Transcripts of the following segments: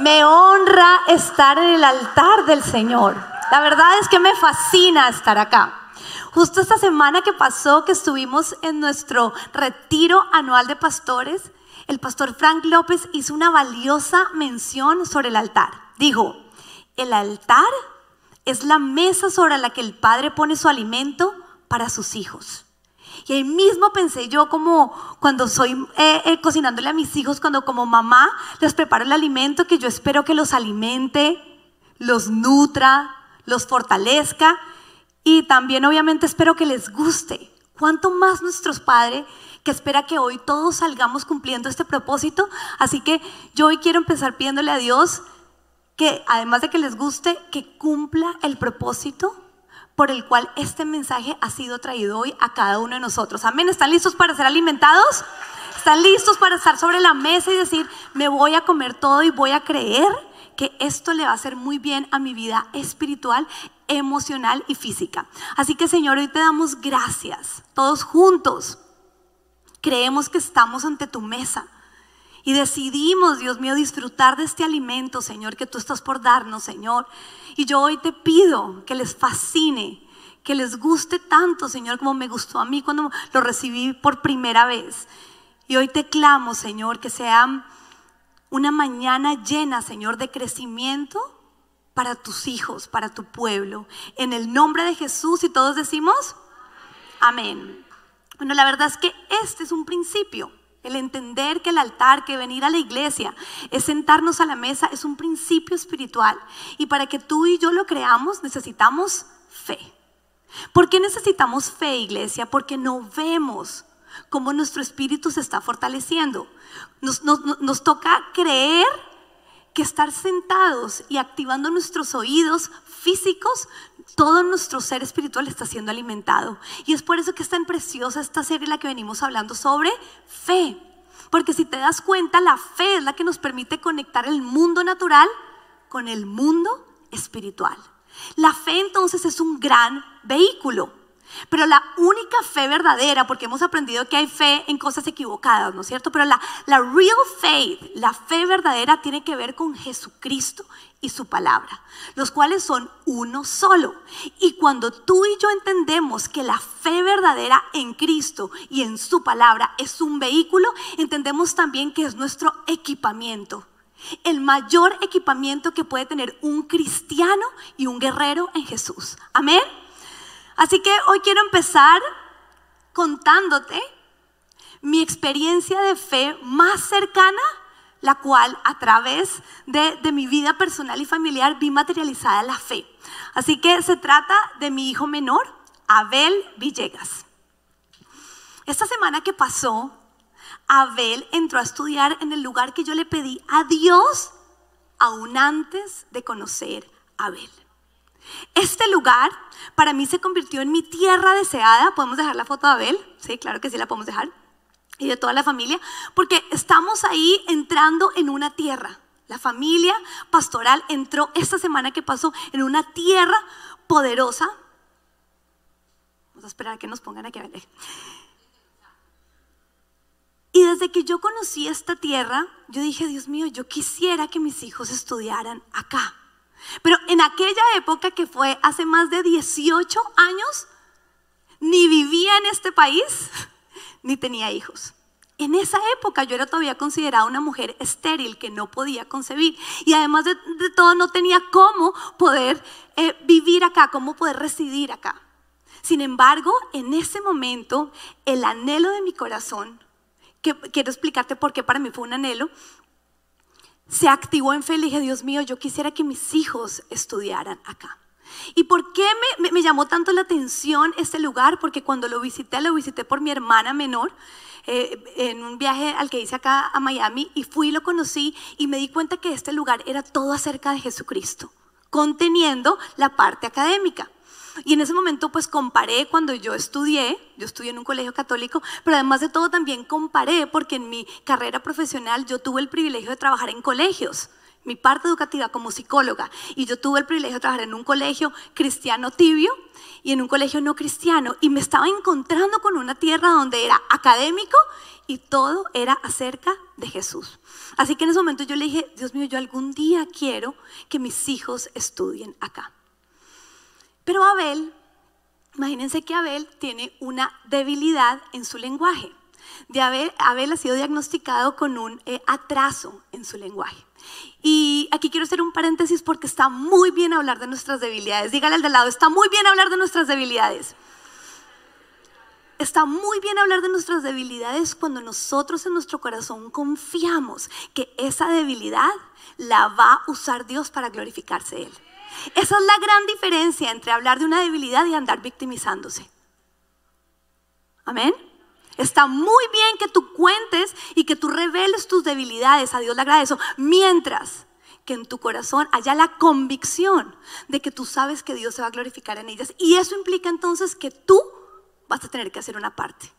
Me honra estar en el altar del Señor. La verdad es que me fascina estar acá. Justo esta semana que pasó, que estuvimos en nuestro retiro anual de pastores, el pastor Frank López hizo una valiosa mención sobre el altar. Dijo, el altar es la mesa sobre la que el padre pone su alimento para sus hijos. Y ahí mismo pensé yo como cuando soy eh, eh, cocinándole a mis hijos, cuando como mamá les preparo el alimento que yo espero que los alimente, los nutra, los fortalezca y también obviamente espero que les guste. ¿Cuánto más nuestros padres que espera que hoy todos salgamos cumpliendo este propósito? Así que yo hoy quiero empezar pidiéndole a Dios que además de que les guste, que cumpla el propósito por el cual este mensaje ha sido traído hoy a cada uno de nosotros. Amén. ¿Están listos para ser alimentados? ¿Están listos para estar sobre la mesa y decir, me voy a comer todo y voy a creer que esto le va a hacer muy bien a mi vida espiritual, emocional y física? Así que Señor, hoy te damos gracias, todos juntos. Creemos que estamos ante tu mesa y decidimos, Dios mío, disfrutar de este alimento, Señor, que tú estás por darnos, Señor. Y yo hoy te pido que les fascine, que les guste tanto, Señor, como me gustó a mí cuando lo recibí por primera vez. Y hoy te clamo, Señor, que sea una mañana llena, Señor, de crecimiento para tus hijos, para tu pueblo. En el nombre de Jesús y todos decimos, amén. Bueno, la verdad es que este es un principio. El entender que el altar, que venir a la iglesia, es sentarnos a la mesa, es un principio espiritual. Y para que tú y yo lo creamos, necesitamos fe. ¿Por qué necesitamos fe, iglesia? Porque no vemos cómo nuestro espíritu se está fortaleciendo. Nos, nos toca creer que estar sentados y activando nuestros oídos físicos, todo nuestro ser espiritual está siendo alimentado. Y es por eso que es tan preciosa esta serie en la que venimos hablando sobre fe. Porque si te das cuenta, la fe es la que nos permite conectar el mundo natural con el mundo espiritual. La fe entonces es un gran vehículo. Pero la única fe verdadera, porque hemos aprendido que hay fe en cosas equivocadas, ¿no es cierto? Pero la, la real faith, la fe verdadera tiene que ver con Jesucristo y su palabra, los cuales son uno solo. Y cuando tú y yo entendemos que la fe verdadera en Cristo y en su palabra es un vehículo, entendemos también que es nuestro equipamiento. El mayor equipamiento que puede tener un cristiano y un guerrero en Jesús. Amén. Así que hoy quiero empezar contándote mi experiencia de fe más cercana, la cual a través de, mi vida personal y familiar vi materializada la fe. Así que se trata de mi hijo menor, Abel Villegas. Esta semana que pasó, Abel entró a estudiar en el lugar que yo le pedí a Dios aún antes de conocer a Abel. Este lugar para mí se convirtió en mi tierra deseada. ¿Podemos dejar la foto de Abel? Sí, claro que sí, la podemos dejar. Y de toda la familia, porque estamos ahí entrando en una tierra. La familia pastoral entró esta semana que pasó en una tierra poderosa. Vamos a esperar a que nos pongan aquí a ver. Y desde que yo conocí esta tierra, yo dije, Dios mío, yo quisiera que mis hijos estudiaran acá. Pero en aquella época que fue hace más de 18 años, ni vivía en este país, ni tenía hijos. En esa época yo era todavía considerada una mujer estéril que no podía concebir y además de, todo no tenía cómo poder eh, vivir acá, cómo poder residir acá. Sin embargo, en ese momento, el anhelo de mi corazón, que quiero explicarte por qué para mí fue un anhelo, se activó en fe y dije, Dios mío, yo quisiera que mis hijos estudiaran acá. ¿Y por qué me, llamó tanto la atención este lugar? Porque cuando lo visité, lo visité por mi hermana menor, eh, en un viaje al que hice acá a Miami, y fui y lo conocí y me di cuenta que este lugar era todo acerca de Jesucristo, conteniendo la parte académica. Y en ese momento pues comparé cuando yo estudié, yo estudié en un colegio católico, pero además de todo también comparé porque en mi carrera profesional yo tuve el privilegio de trabajar en colegios mi parte educativa como psicóloga y yo tuve el privilegio de trabajar en un colegio cristiano tibio y en un colegio no cristiano y me estaba encontrando con una tierra donde era académico y todo era acerca de Jesús. Así que en ese momento yo le dije, Dios mío, yo algún día quiero que mis hijos estudien acá. Pero Abel, imagínense que Abel tiene una debilidad en su lenguaje. De Abel, Abel ha sido diagnosticado con un eh, atraso en su lenguaje. Y aquí quiero hacer un paréntesis porque está muy bien hablar de nuestras debilidades. Dígale al de lado, está muy bien hablar de nuestras debilidades. Está muy bien hablar de nuestras debilidades cuando nosotros en nuestro corazón confiamos que esa debilidad la va a usar Dios para glorificarse Él. Esa es la gran diferencia entre hablar de una debilidad y andar victimizándose. Amén. Está muy bien que tú cuentes y que tú reveles tus debilidades. A Dios le agradezco. Mientras que en tu corazón haya la convicción de que tú sabes que Dios se va a glorificar en ellas. Y eso implica entonces que tú vas a tener que hacer una parte.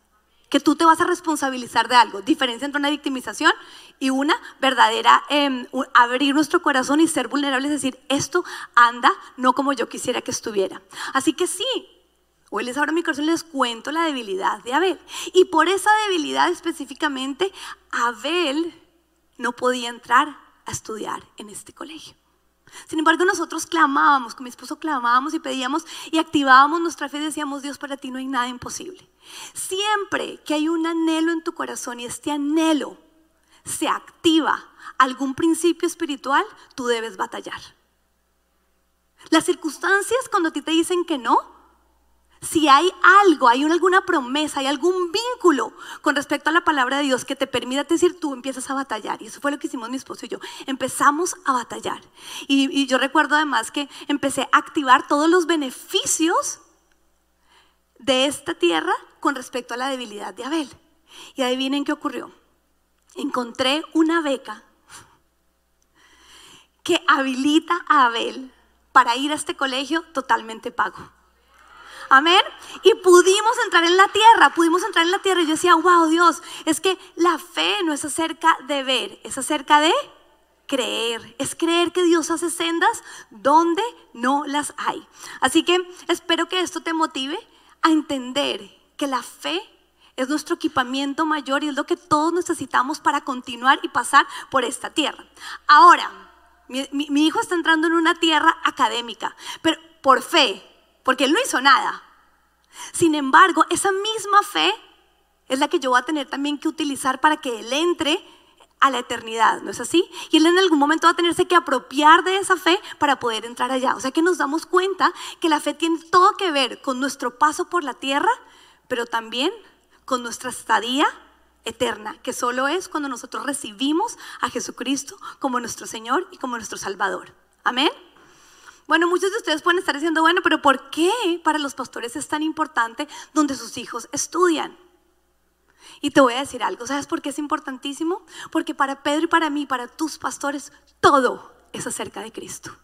Que tú te vas a responsabilizar de algo. Diferencia entre una victimización y una verdadera em, abrir nuestro corazón y ser vulnerables. Es decir, esto anda no como yo quisiera que estuviera. Así que sí, Hoy les mi corazón les cuento la debilidad de Abel. Y por esa debilidad específicamente, Abel no podía entrar a estudiar en este colegio. Sin embargo, nosotros clamábamos, con mi esposo clamábamos y pedíamos y activábamos nuestra fe y decíamos, Dios, para ti no hay nada imposible. Siempre que hay un anhelo en tu corazón y este anhelo se activa algún principio espiritual, tú debes batallar. Las circunstancias cuando a ti te dicen que no, si hay algo, hay alguna promesa, hay algún vínculo con respecto a la palabra de Dios que te permita decir, tú empiezas a batallar. Y eso fue lo que hicimos mi esposo y yo. Empezamos a batallar. Y, yo recuerdo además que empecé a activar todos los beneficios de esta tierra con respecto a la debilidad de Abel. Y adivinen qué ocurrió. Encontré una beca que habilita a Abel para ir a este colegio totalmente pago. Amén. Y pudimos entrar en la tierra, pudimos entrar en la tierra. Y yo decía, wow, Dios, es que la fe no es acerca de ver, es acerca de creer. Es creer que Dios hace sendas donde no las hay. Así que espero que esto te motive a entender que la fe es nuestro equipamiento mayor y es lo que todos necesitamos para continuar y pasar por esta tierra. Ahora, mi, hijo está entrando en una tierra académica, pero por fe, porque él no hizo nada. Sin embargo, esa misma fe es la que yo voy a tener también que utilizar para que él entre a la eternidad, ¿no es así? Y él en algún momento va a tenerse que apropiar de esa fe para poder entrar allá. O sea que nos damos cuenta que la fe tiene todo que ver con nuestro paso por la tierra, pero también con nuestra estadía eterna, que solo es cuando nosotros recibimos a Jesucristo como nuestro Señor y como nuestro Salvador. Amén. Bueno, muchos de ustedes pueden estar diciendo, bueno, pero ¿por qué para los pastores es tan importante donde sus hijos estudian? Y te voy a decir algo, ¿sabes por qué es importantísimo? Porque para Pedro y para mí, para tus pastores, todo es acerca de Cristo.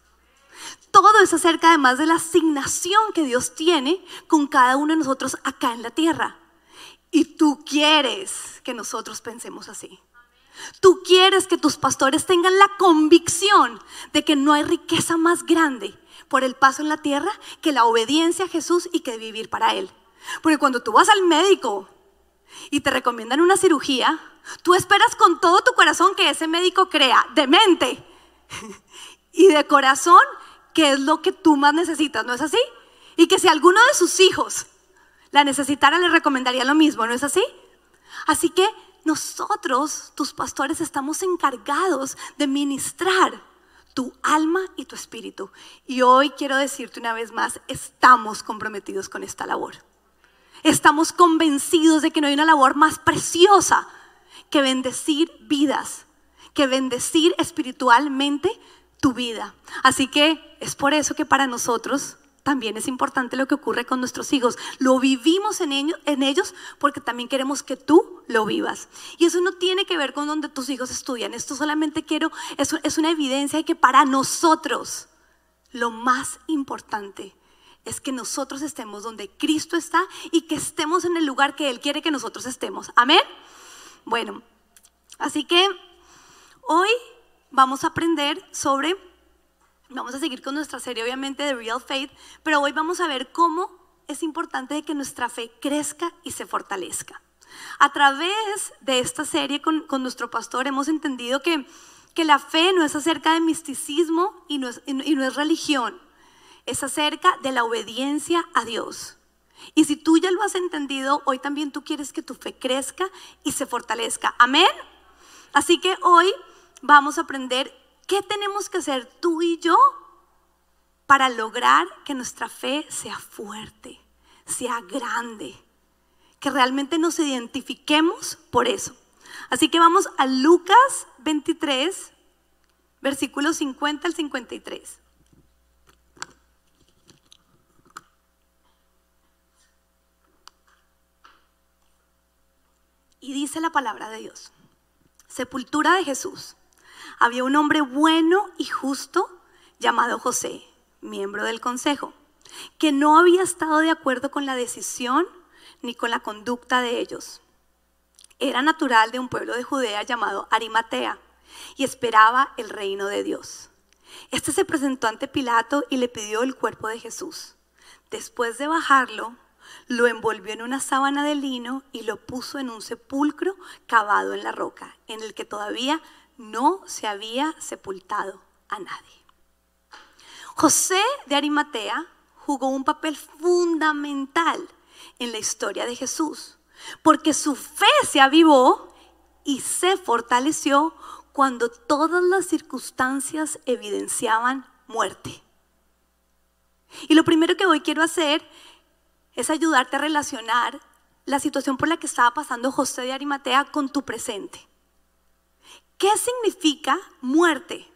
Todo es acerca además de la asignación que Dios tiene con cada uno de nosotros acá en la tierra. Y tú quieres que nosotros pensemos así. Tú quieres que tus pastores tengan la convicción de que no hay riqueza más grande por el paso en la tierra que la obediencia a Jesús y que vivir para Él. Porque cuando tú vas al médico y te recomiendan una cirugía, tú esperas con todo tu corazón que ese médico crea de mente y de corazón que es lo que tú más necesitas, ¿no es así? Y que si alguno de sus hijos la necesitara, le recomendaría lo mismo, ¿no es así? Así que nosotros, tus pastores, estamos encargados de ministrar tu alma y tu espíritu. Y hoy quiero decirte una vez más, estamos comprometidos con esta labor. Estamos convencidos de que no hay una labor más preciosa que bendecir vidas, que bendecir espiritualmente tu vida. Así que es por eso que para nosotros también es importante lo que ocurre con nuestros hijos. Lo vivimos en ellos, porque también queremos que tú lo vivas. Y eso no tiene que ver con donde tus hijos estudian. Esto solamente quiero, es, es una evidencia de que para nosotros lo más importante es que nosotros estemos donde Cristo está y que estemos en el lugar que Él quiere que nosotros estemos. Amén. Bueno, así que hoy vamos a aprender sobre, vamos a seguir con nuestra serie obviamente de Real Faith, pero hoy vamos a ver cómo es importante que nuestra fe crezca y se fortalezca. A través de esta serie con, nuestro pastor hemos entendido que, que, la fe no es acerca de misticismo y no es, y no es religión, es acerca de la obediencia a Dios. Y si tú ya lo has entendido, hoy también tú quieres que tu fe crezca y se fortalezca. Amén. Así que hoy vamos a aprender qué tenemos que hacer tú y yo para lograr que nuestra fe sea fuerte, sea grande, que realmente nos identifiquemos por eso. Así que vamos a Lucas 23, versículos 50 al 53. Y dice la palabra de Dios, sepultura de Jesús. Había un hombre bueno y justo llamado José, miembro del consejo, que no había estado de acuerdo con la decisión ni con la conducta de ellos. Era natural de un pueblo de Judea llamado Arimatea y esperaba el reino de Dios. Este se presentó ante Pilato y le pidió el cuerpo de Jesús. Después de bajarlo, lo envolvió en una sábana de lino y lo puso en un sepulcro cavado en la roca, en el que todavía no se había sepultado a nadie. José de Arimatea jugó un papel fundamental en la historia de Jesús, porque su fe se avivó y se fortaleció cuando todas las circunstancias evidenciaban muerte. Y lo primero que hoy quiero hacer es ayudarte a relacionar la situación por la que estaba pasando José de Arimatea con tu presente. ¿Qué significa muerte?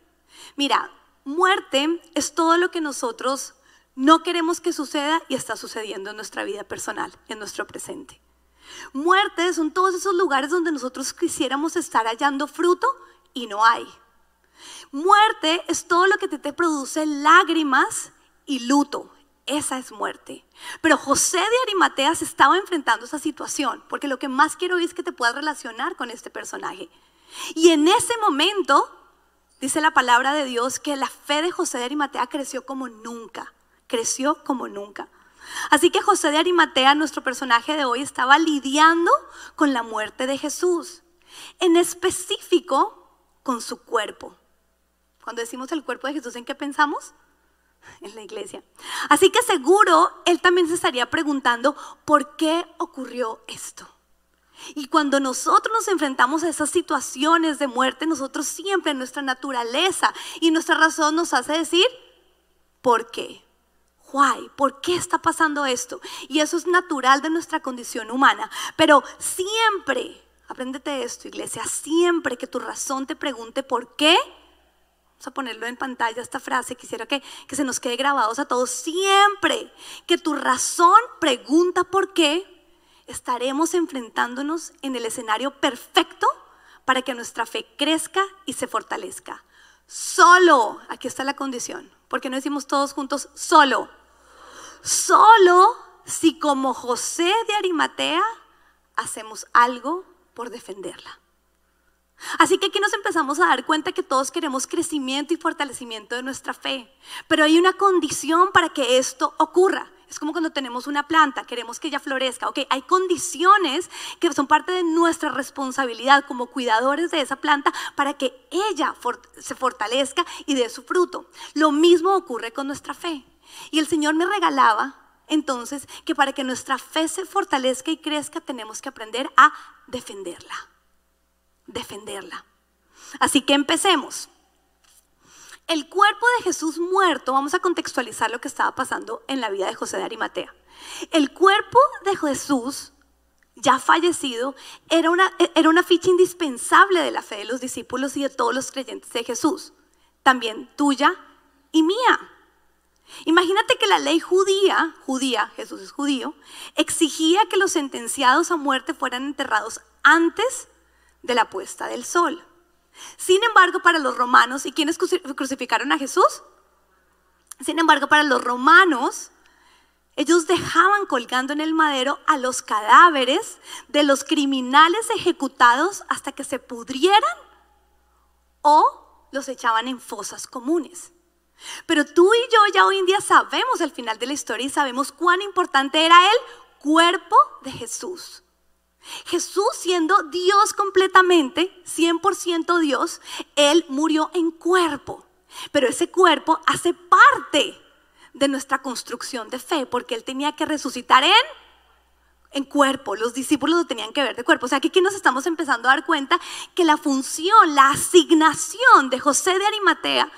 Mira, muerte es todo lo que nosotros no queremos que suceda y está sucediendo en nuestra vida personal, en nuestro presente. Muerte son todos esos lugares donde nosotros quisiéramos estar hallando fruto y no hay. Muerte es todo lo que te, te produce lágrimas y luto, esa es muerte. Pero José de Arimatea se estaba enfrentando a esa situación, porque lo que más quiero es que te puedas relacionar con este personaje. Y en ese momento, dice la palabra de Dios, que la fe de José de Arimatea creció como nunca, creció como nunca. Así que José de Arimatea, nuestro personaje de hoy, estaba lidiando con la muerte de Jesús, en específico con su cuerpo. Cuando decimos el cuerpo de Jesús, ¿en qué pensamos? en la iglesia. Así que seguro él también se estaría preguntando, ¿por qué ocurrió esto? Y cuando nosotros nos enfrentamos a esas situaciones de muerte, nosotros siempre nuestra naturaleza y nuestra razón nos hace decir, ¿por qué? Why? ¿Por qué está pasando esto? Y eso es natural de nuestra condición humana. Pero siempre, apréndete esto, iglesia, siempre que tu razón te pregunte por qué, a ponerlo en pantalla esta frase, quisiera que, que se nos quede grabados a todos. Siempre que tu razón pregunta por qué, estaremos enfrentándonos en el escenario perfecto para que nuestra fe crezca y se fortalezca. Solo, aquí está la condición, porque no decimos todos juntos, solo. Solo si como José de Arimatea hacemos algo por defenderla. Así que aquí nos empezamos a dar cuenta que todos queremos crecimiento y fortalecimiento de nuestra fe, pero hay una condición para que esto ocurra. Es como cuando tenemos una planta, queremos que ella florezca. Ok, hay condiciones que son parte de nuestra responsabilidad como cuidadores de esa planta para que ella se fortalezca y dé su fruto. Lo mismo ocurre con nuestra fe. Y el Señor me regalaba entonces que para que nuestra fe se fortalezca y crezca tenemos que aprender a defenderla defenderla. Así que empecemos. El cuerpo de Jesús muerto, vamos a contextualizar lo que estaba pasando en la vida de José de Arimatea. El cuerpo de Jesús, ya fallecido, era una, era una ficha indispensable de la fe de los discípulos y de todos los creyentes de Jesús, también tuya y mía. Imagínate que la ley judía, judía, Jesús es judío, exigía que los sentenciados a muerte fueran enterrados antes de la puesta del sol. Sin embargo, para los romanos, ¿y quiénes crucificaron a Jesús? Sin embargo, para los romanos, ellos dejaban colgando en el madero a los cadáveres de los criminales ejecutados hasta que se pudrieran o los echaban en fosas comunes. Pero tú y yo ya hoy en día sabemos el final de la historia y sabemos cuán importante era el cuerpo de Jesús. Jesús siendo Dios completamente, 100% Dios, Él murió en cuerpo. Pero ese cuerpo hace parte de nuestra construcción de fe, porque Él tenía que resucitar en, en cuerpo. Los discípulos lo tenían que ver de cuerpo. O sea, que aquí nos estamos empezando a dar cuenta que la función, la asignación de José de Arimatea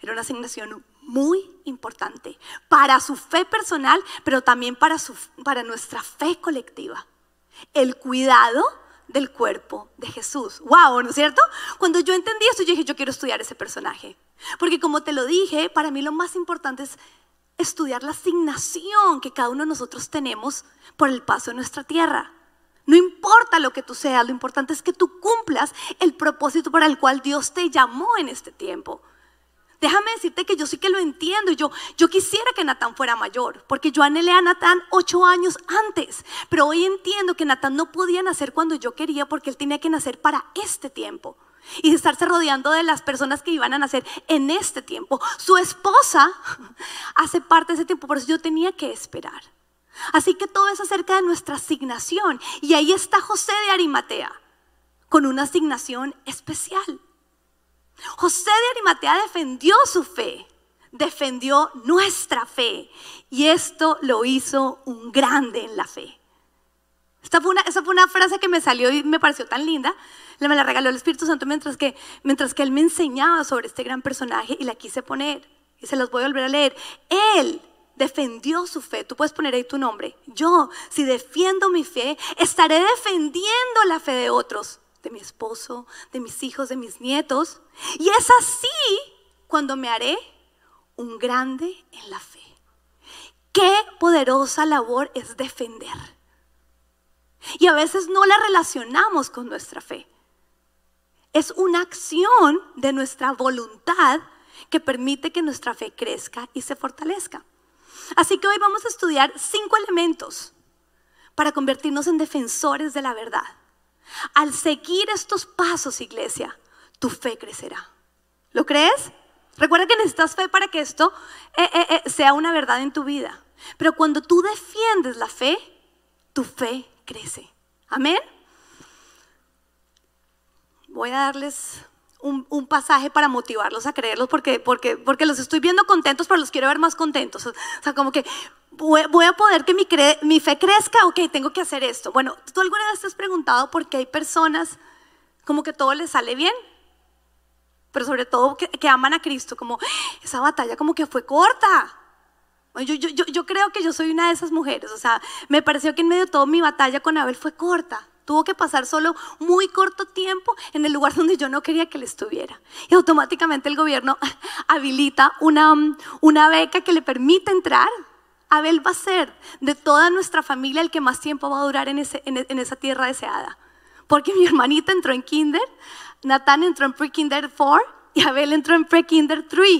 era una asignación muy importante para su fe personal, pero también para, su, para nuestra fe colectiva. El cuidado del cuerpo de Jesús. ¡Wow! ¿No es cierto? Cuando yo entendí esto, yo dije, yo quiero estudiar ese personaje. Porque como te lo dije, para mí lo más importante es estudiar la asignación que cada uno de nosotros tenemos por el paso de nuestra tierra. No importa lo que tú seas, lo importante es que tú cumplas el propósito para el cual Dios te llamó en este tiempo. Déjame decirte que yo sí que lo entiendo. Yo, yo quisiera que Natán fuera mayor, porque yo anhelé a Natán ocho años antes. Pero hoy entiendo que Natán no podía nacer cuando yo quería, porque él tenía que nacer para este tiempo. Y estarse rodeando de las personas que iban a nacer en este tiempo. Su esposa hace parte de ese tiempo, por eso yo tenía que esperar. Así que todo es acerca de nuestra asignación. Y ahí está José de Arimatea, con una asignación especial. José de Arimatea defendió su fe, defendió nuestra fe y esto lo hizo un grande en la fe. Esta fue una, esa fue una frase que me salió y me pareció tan linda. Me la regaló el Espíritu Santo mientras que, mientras que él me enseñaba sobre este gran personaje y la quise poner. Y se las voy a volver a leer. Él defendió su fe. Tú puedes poner ahí tu nombre. Yo, si defiendo mi fe, estaré defendiendo la fe de otros de mi esposo, de mis hijos, de mis nietos. Y es así cuando me haré un grande en la fe. Qué poderosa labor es defender. Y a veces no la relacionamos con nuestra fe. Es una acción de nuestra voluntad que permite que nuestra fe crezca y se fortalezca. Así que hoy vamos a estudiar cinco elementos para convertirnos en defensores de la verdad. Al seguir estos pasos, iglesia, tu fe crecerá. ¿Lo crees? Recuerda que necesitas fe para que esto eh, eh, eh, sea una verdad en tu vida. Pero cuando tú defiendes la fe, tu fe crece. Amén. Voy a darles un, pasaje para motivarlos a creerlos porque, porque, porque los estoy viendo contentos, pero los quiero ver más contentos. O sea, como que voy, a poder que mi, mi fe crezca, ok, tengo que hacer esto. Bueno, ¿tú alguna vez te has preguntado por qué hay personas como que todo les sale bien? Pero sobre todo que, aman a Cristo, como esa batalla como que fue corta. Yo, yo, yo, yo creo que yo soy una de esas mujeres, o sea, me pareció que en medio de todo mi batalla con Abel fue corta. Tuvo que pasar solo muy corto tiempo en el lugar donde yo no quería que él estuviera. Y automáticamente el gobierno habilita una, una beca que le permite entrar Abel va a ser de toda nuestra familia el que más tiempo va a durar en, esa tierra deseada. Porque mi hermanita entró en kinder, Natán entró en pre-kinder 4 y Abel entró en pre-kinder 3.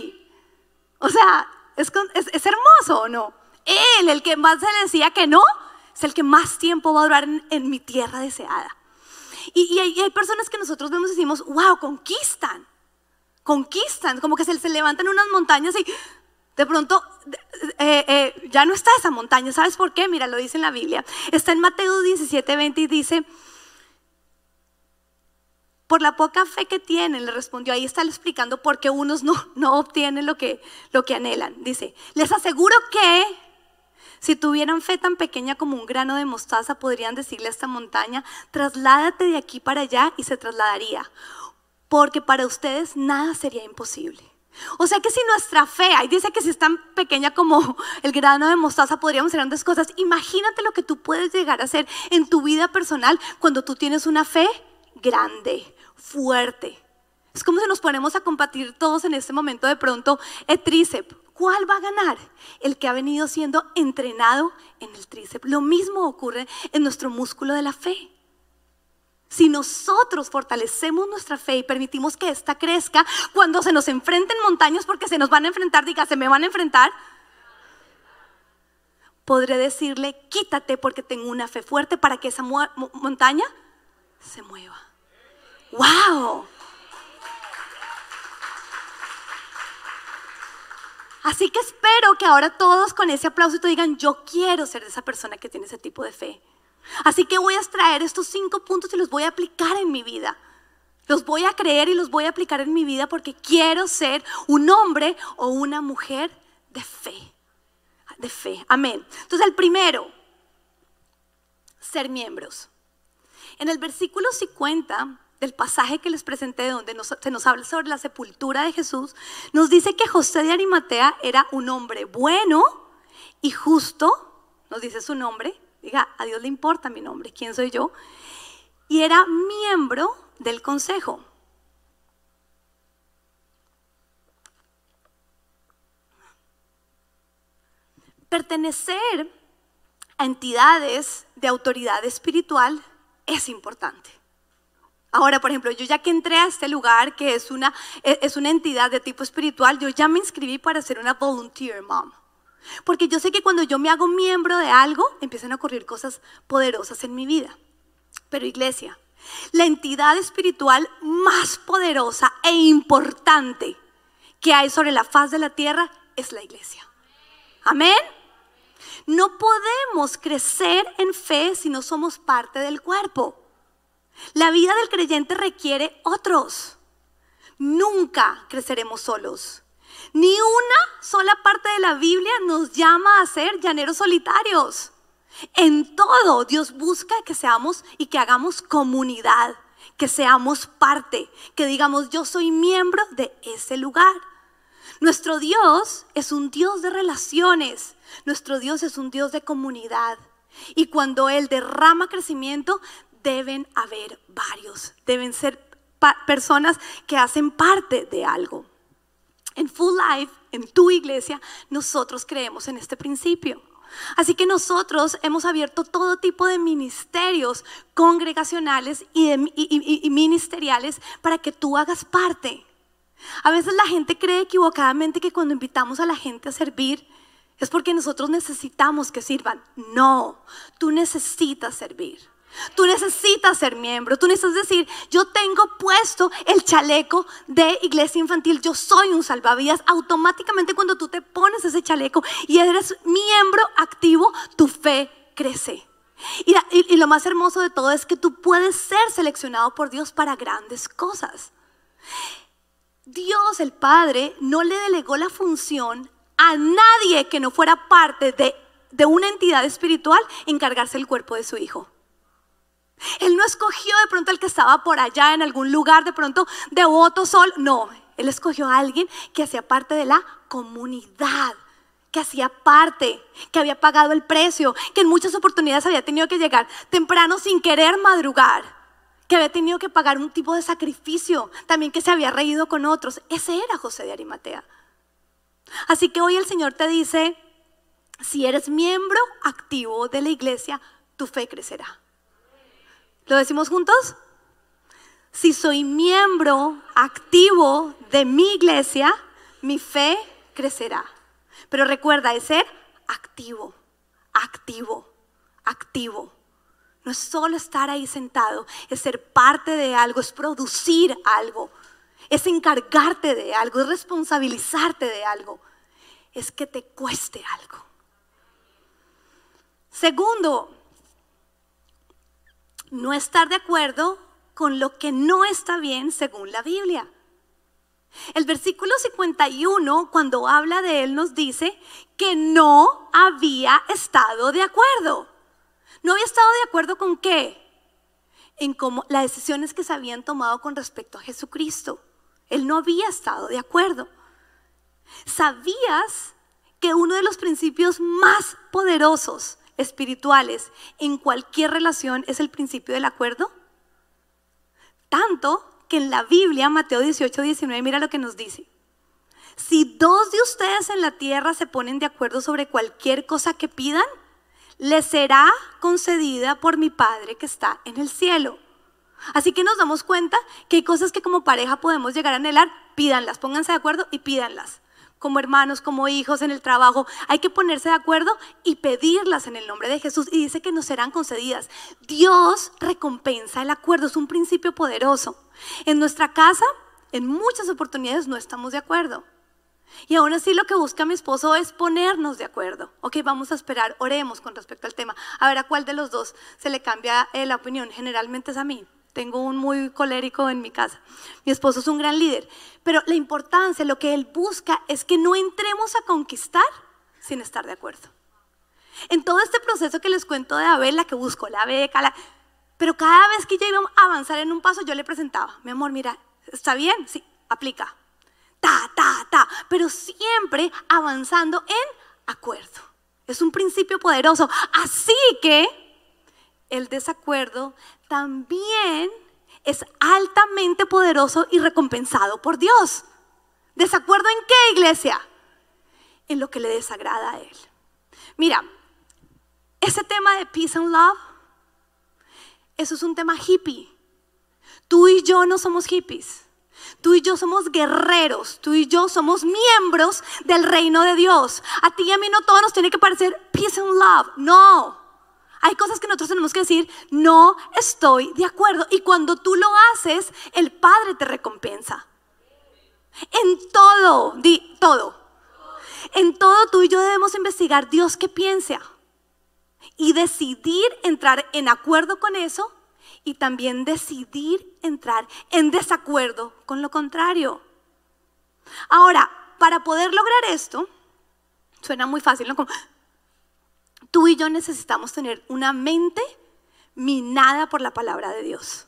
O sea, ¿es, hermoso o no? Él, el que más se le decía que no, es el que más tiempo va a durar en, mi tierra deseada. Y, hay, hay, personas que nosotros vemos y decimos, wow, conquistan, conquistan, como que se, se levantan unas montañas y de pronto eh, eh, ya no está esa montaña. ¿Sabes por qué? Mira, lo dice en la Biblia. Está en Mateo 17, 20 y dice, por la poca fe que tienen, le respondió, ahí está explicando por qué unos no, no obtienen lo que, lo que anhelan. Dice, les aseguro que si tuvieran fe tan pequeña como un grano de mostaza, podrían decirle a esta montaña, trasládate de aquí para allá y se trasladaría. Porque para ustedes nada sería imposible. O sea que si nuestra fe, ahí dice que si es tan pequeña como el grano de mostaza, podríamos hacer grandes cosas. Imagínate lo que tú puedes llegar a hacer en tu vida personal cuando tú tienes una fe grande, fuerte. Es como si nos ponemos a compartir todos en este momento de pronto el tríceps. ¿Cuál va a ganar? El que ha venido siendo entrenado en el tríceps. Lo mismo ocurre en nuestro músculo de la fe. Si nosotros fortalecemos nuestra fe y permitimos que ésta crezca, cuando se nos enfrenten montañas, porque se nos van a enfrentar, diga, se me van a enfrentar, podré decirle, quítate porque tengo una fe fuerte para que esa montaña se mueva. ¡Wow! Así que espero que ahora todos con ese aplauso digan, yo quiero ser esa persona que tiene ese tipo de fe. Así que voy a extraer estos cinco puntos y los voy a aplicar en mi vida. Los voy a creer y los voy a aplicar en mi vida porque quiero ser un hombre o una mujer de fe. De fe. Amén. Entonces el primero, ser miembros. En el versículo 50 del pasaje que les presenté, donde se nos habla sobre la sepultura de Jesús, nos dice que José de Arimatea era un hombre bueno y justo, nos dice su nombre, diga, a Dios le importa mi nombre, ¿quién soy yo? Y era miembro del consejo. Pertenecer a entidades de autoridad espiritual es importante. Ahora, por ejemplo, yo ya que entré a este lugar, que es una, e, es una entidad de tipo espiritual, yo ya me inscribí para ser una volunteer mom. Porque yo sé que cuando yo me hago miembro de algo, empiezan a ocurrir cosas poderosas en mi vida. Pero iglesia, la entidad espiritual más poderosa e importante que hay sobre la faz de la tierra es la iglesia. Amén. No podemos crecer en fe si no somos parte del cuerpo. La vida del creyente requiere otros. Nunca creceremos solos. Ni una sola parte de la Biblia nos llama a ser llaneros solitarios. En todo Dios busca que seamos y que hagamos comunidad, que seamos parte, que digamos yo soy miembro de ese lugar. Nuestro Dios es un Dios de relaciones, nuestro Dios es un Dios de comunidad. Y cuando Él derrama crecimiento, deben haber varios, deben ser personas que hacen parte de algo. En Full Life, en tu iglesia, nosotros creemos en este principio. Así que nosotros hemos abierto todo tipo de ministerios congregacionales y, y, ministeriales para que tú hagas parte. A veces la gente cree equivocadamente que cuando invitamos a la gente a servir es porque nosotros necesitamos que sirvan. No, tú necesitas servir. Tú necesitas ser miembro, tú necesitas decir, yo tengo puesto el chaleco de iglesia infantil, yo soy un salvavidas. Automáticamente cuando tú te pones ese chaleco y eres miembro activo, tu fe crece. Y, y, lo más hermoso de todo es que tú puedes ser seleccionado por Dios para grandes cosas. Dios el Padre no le delegó la función a nadie que no fuera parte de, de una entidad espiritual encargarse el cuerpo de su hijo. Él no escogió de pronto al que estaba por allá en algún lugar, de pronto de voto sol. No, él escogió a alguien que hacía parte de la comunidad, que hacía parte, que había pagado el precio, que en muchas oportunidades había tenido que llegar temprano sin querer madrugar, que había tenido que pagar un tipo de sacrificio, también que se había reído con otros. Ese era José de Arimatea. Así que hoy el Señor te dice, si eres miembro activo de la iglesia, tu fe crecerá. ¿Lo decimos juntos? Si soy miembro activo de mi iglesia, mi fe crecerá. Pero recuerda, es ser activo, activo, activo. No es solo estar ahí sentado, es ser parte de algo, es producir algo, es encargarte de algo, es responsabilizarte de algo, es que te cueste algo. Segundo, no estar de acuerdo con lo que no está bien según la Biblia. El versículo 51, cuando habla de él, nos dice que no había estado de acuerdo. ¿No había estado de acuerdo con qué? En cómo, las decisiones que se habían tomado con respecto a Jesucristo. Él no había estado de acuerdo. ¿Sabías que uno de los principios más poderosos espirituales en cualquier relación es el principio del acuerdo? Tanto que en la Biblia, Mateo 18, 19, mira lo que nos dice. Si dos de ustedes en la tierra se ponen de acuerdo sobre cualquier cosa que pidan, les será concedida por mi Padre que está en el cielo. Así que nos damos cuenta que hay cosas que como pareja podemos llegar a anhelar, pídanlas, pónganse de acuerdo y pídanlas como hermanos, como hijos en el trabajo. Hay que ponerse de acuerdo y pedirlas en el nombre de Jesús. Y dice que nos serán concedidas. Dios recompensa el acuerdo, es un principio poderoso. En nuestra casa, en muchas oportunidades no estamos de acuerdo. Y aún así lo que busca mi esposo es ponernos de acuerdo. Ok, vamos a esperar, oremos con respecto al tema. A ver a cuál de los dos se le cambia la opinión. Generalmente es a mí. Tengo un muy colérico en mi casa. Mi esposo es un gran líder. Pero la importancia, lo que él busca es que no entremos a conquistar sin estar de acuerdo. En todo este proceso que les cuento de Abel, la que busco la beca, la... pero cada vez que yo iba a avanzar en un paso, yo le presentaba, mi amor, mira, ¿está bien? Sí, aplica ta, ta, ta, pero siempre avanzando en acuerdo. Es un principio poderoso. Así que el desacuerdo también es altamente poderoso y recompensado por Dios. ¿Desacuerdo en qué iglesia? En lo que le desagrada a Él. Mira, ese tema de peace and love, eso es un tema hippie. Tú y yo no somos hippies. Tú y yo somos guerreros, tú y yo somos miembros del reino de Dios. A ti y a mí no todo nos tiene que parecer peace and love, no. Hay cosas que nosotros tenemos que decir, no estoy de acuerdo. Y cuando tú lo haces, el Padre te recompensa. En todo, di todo. En todo tú y yo debemos investigar Dios qué piensa y decidir entrar en acuerdo con eso y también decidir entrar en desacuerdo con lo contrario. Ahora, para poder lograr esto, suena muy fácil, ¿no? Tú y yo necesitamos tener una mente minada por la palabra de Dios.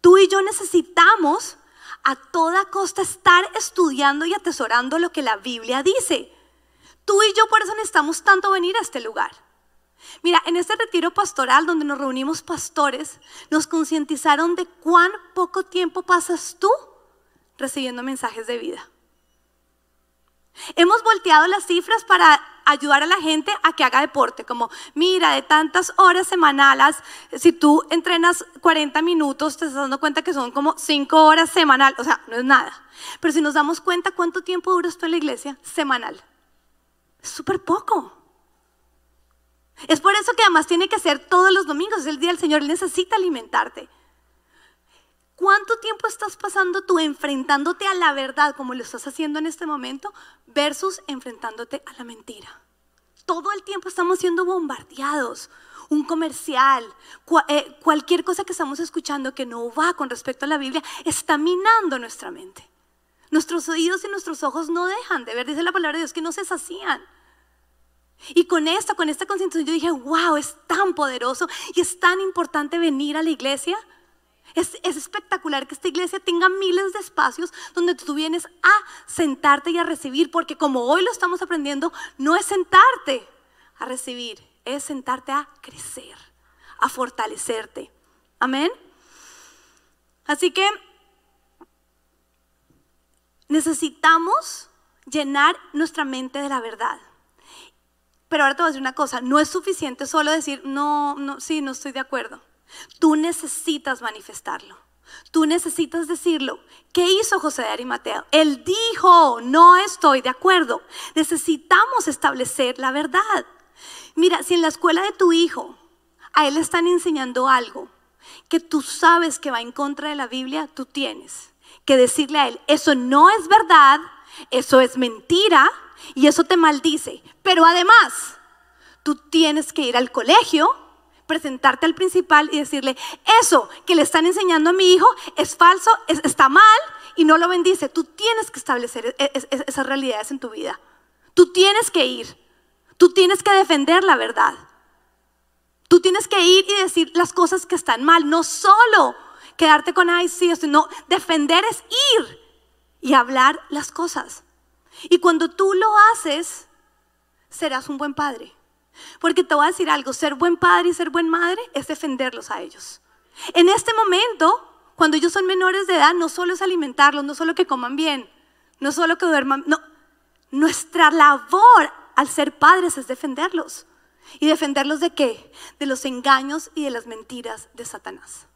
Tú y yo necesitamos a toda costa estar estudiando y atesorando lo que la Biblia dice. Tú y yo por eso necesitamos tanto venir a este lugar. Mira, en este retiro pastoral donde nos reunimos pastores, nos concientizaron de cuán poco tiempo pasas tú recibiendo mensajes de vida. Hemos volteado las cifras para ayudar a la gente a que haga deporte, como mira, de tantas horas semanales, si tú entrenas 40 minutos, te estás dando cuenta que son como 5 horas semanal, o sea, no es nada. Pero si nos damos cuenta cuánto tiempo duras tú en la iglesia, semanal, es súper poco. Es por eso que además tiene que ser todos los domingos, es el día del Señor, Él necesita alimentarte. ¿Cuánto tiempo estás pasando tú enfrentándote a la verdad como lo estás haciendo en este momento versus enfrentándote a la mentira? Todo el tiempo estamos siendo bombardeados. Un comercial, eh, cualquier cosa que estamos escuchando que no va con respecto a la Biblia, está minando nuestra mente. Nuestros oídos y nuestros ojos no dejan de ver, dice la palabra de Dios, que no se sacían. Y con esto, con esta conciencia, yo dije, wow, es tan poderoso y es tan importante venir a la iglesia. Es, es, espectacular que esta iglesia tenga miles de espacios donde tú vienes a sentarte y a recibir, porque como hoy lo estamos aprendiendo, no es sentarte a recibir, es sentarte a crecer, a fortalecerte. Amén. Así que necesitamos llenar nuestra mente de la verdad. Pero ahora te voy a decir una cosa, no es suficiente solo decir, no, no, sí, no estoy de acuerdo. Tú necesitas manifestarlo. Tú necesitas decirlo. ¿Qué hizo José de Arimateo? Él dijo, no estoy de acuerdo. Necesitamos establecer la verdad. Mira, si en la escuela de tu hijo a él le están enseñando algo que tú sabes que va en contra de la Biblia, tú tienes que decirle a él, eso no es verdad, eso es mentira, y eso te maldice. Pero además, tú tienes que ir al colegio, presentarte al principal y decirle, eso que le están enseñando a mi hijo es falso, está mal y no lo bendice. Tú tienes que establecer e, esas realidades en tu vida. Tú tienes que ir. Tú tienes que defender la verdad. Tú tienes que ir y decir las cosas que están mal, no solo quedarte con, ay, sí, no, defender es ir y hablar las cosas. Y cuando tú lo haces, serás un buen padre. Porque te voy a decir algo, ser buen padre y ser buen madre es defenderlos a ellos. En este momento, cuando ellos son menores de edad, no solo es alimentarlos, no solo que coman bien, no solo que duerman, no. Nuestra labor al ser padres es defenderlos. ¿Y defenderlos de qué? De los engaños y de las mentiras de Satanás.